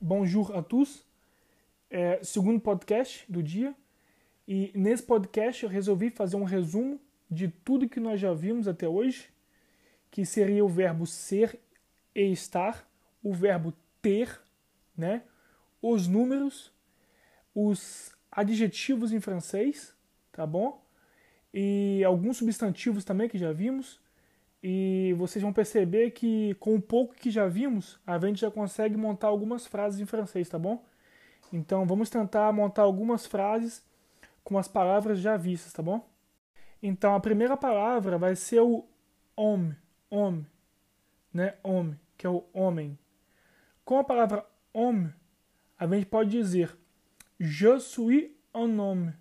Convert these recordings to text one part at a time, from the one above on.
bonjour a tous. É, segundo podcast do dia. E nesse podcast eu resolvi fazer um resumo de tudo que nós já vimos até hoje, que seria o verbo ser e estar, o verbo ter, né? Os números, os adjetivos em francês, tá bom? E alguns substantivos também que já vimos e vocês vão perceber que com o pouco que já vimos, a gente já consegue montar algumas frases em francês, tá bom? Então vamos tentar montar algumas frases com as palavras já vistas, tá bom? Então a primeira palavra vai ser o homme, homme, né? Homme, que é o homem. Com a palavra homme, a gente pode dizer je suis un homme.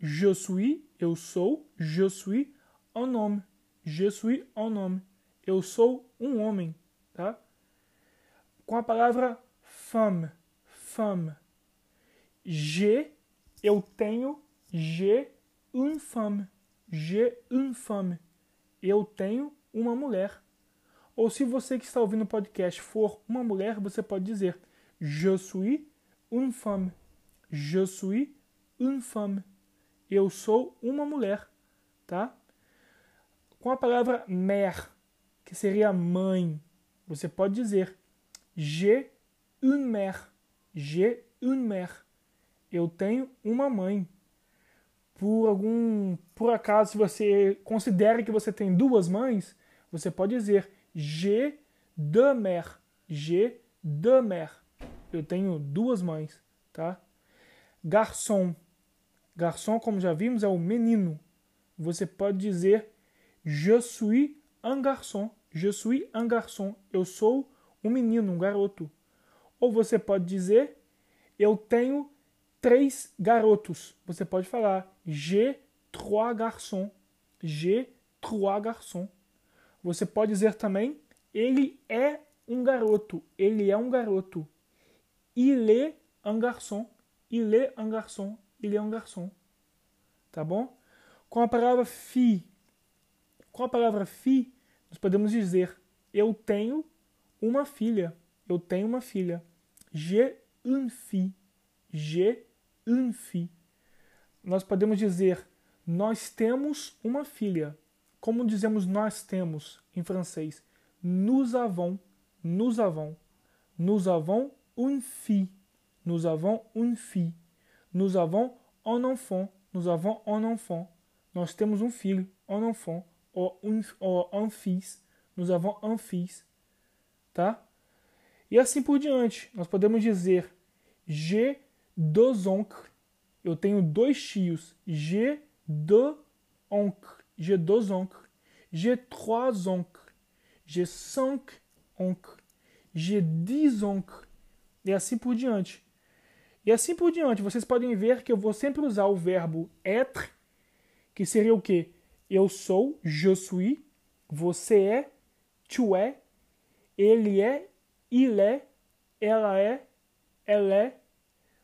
Je suis, eu sou, je suis un homme. Je suis un homme. Eu sou um homem, tá? Com a palavra femme, femme. J'ai, eu tenho, j'ai une femme. J'ai une femme. Eu tenho uma mulher. Ou se você que está ouvindo o podcast for uma mulher, você pode dizer Je suis une femme. Je suis une femme. Eu sou uma mulher, tá? Com a palavra mère, que seria mãe, você pode dizer j'ai une mère. J'ai une mère. Eu tenho uma mãe. Por algum por acaso, se você considera que você tem duas mães, você pode dizer j'ai deux mères. J'ai deux mères. Eu tenho duas mães, tá? Garçom. Garçom, como já vimos, é o menino. Você pode dizer Je suis un garçon. Je suis un garçon. Eu sou um menino, um garoto. Ou você pode dizer eu tenho três garotos. Você pode falar j'ai trois garçons. J'ai trois garçons. Você pode dizer também ele é um garoto. Ele é um garoto. Il est un garçon. Il est un garçon. Il est un garçon. Tá bom? Com a palavra fille, com a palavra fi, nós podemos dizer eu tenho uma filha. Eu tenho uma filha. J'ai une fille. J'ai une fille. Nós podemos dizer nós temos uma filha. Como dizemos nós temos em francês? Nous avons, nous avons. Nous avons une fille. Nous avons une fille. Nous avons un enfant. Nous avons un enfant. Nós temos um filho, un enfant ou ou un fils, nous avons un fils, tá? E assim por diante. Nós podemos dizer j'ai deux oncles. Eu tenho dois tios. J'ai deux oncles. J'ai deux oncles. J'ai trois oncles. J'ai cinq oncles. J'ai dix oncles. E assim por diante. E assim por diante. Vocês podem ver que eu vou sempre usar o verbo être, que seria o quê? Eu sou, je suis. Você é, tu é. Ele é, il é. Ela é, ela é.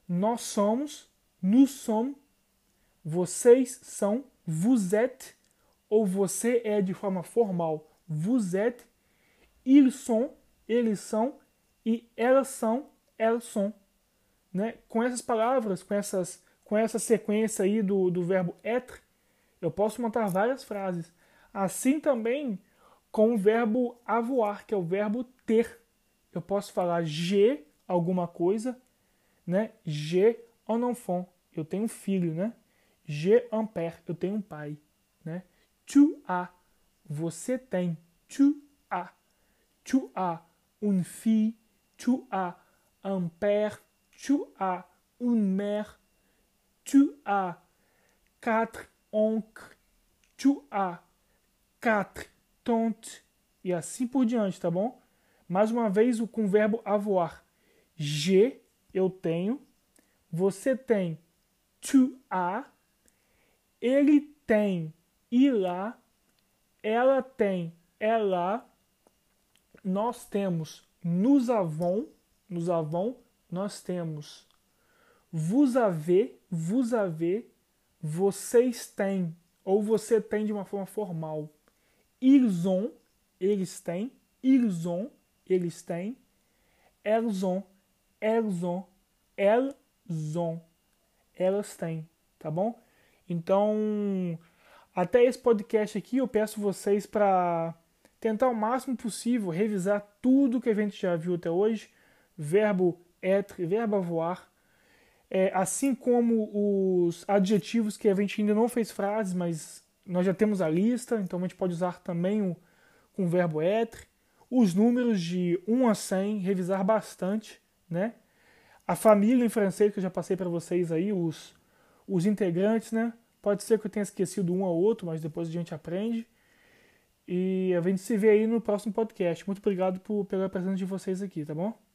Nós somos, nous sommes. Vocês são, vous êtes. Ou você é de forma formal, vous êtes. Ils sont, eles são. E elas são, elas são. Né? Com essas palavras, com, essas, com essa sequência aí do, do verbo être, eu posso montar várias frases. Assim também com o verbo avoir, que é o verbo ter. Eu posso falar j'ai alguma coisa, né? J'ai un enfant, eu tenho um filho, né? Un père, eu tenho um pai, né? Tu as, você tem. Tu as. Tu as une fille, tu as un père, tu as une mère, tu as quatre oncle, tu as, quatre, tante, e assim por diante, tá bom? Mais uma vez, com o verbo avoir. J'ai, eu tenho. Você tem, tu as. Ele tem, il a. Ela tem, ela. Nós temos, nous avons. Nous avons, nós temos. Vous avez, vous avez vocês têm, ou você tem de uma forma formal. Ils ont, eles têm. Ils ont, eles têm. Elles ont, elles ont, elles ont, elas têm, tá bom? Então, até esse podcast aqui eu peço vocês para tentar o máximo possível revisar tudo que a gente já viu até hoje, verbo être, verbo avoir, é, assim como os adjetivos que a gente ainda não fez frases, mas nós já temos a lista, então a gente pode usar também o, com o verbo être, os números de 1 a 100, revisar bastante, né? A família em francês que eu já passei para vocês aí, os, os integrantes, né? Pode ser que eu tenha esquecido um ou outro, mas depois a gente aprende. E a gente se vê aí no próximo podcast. Muito obrigado por, pela presença de vocês aqui, tá bom?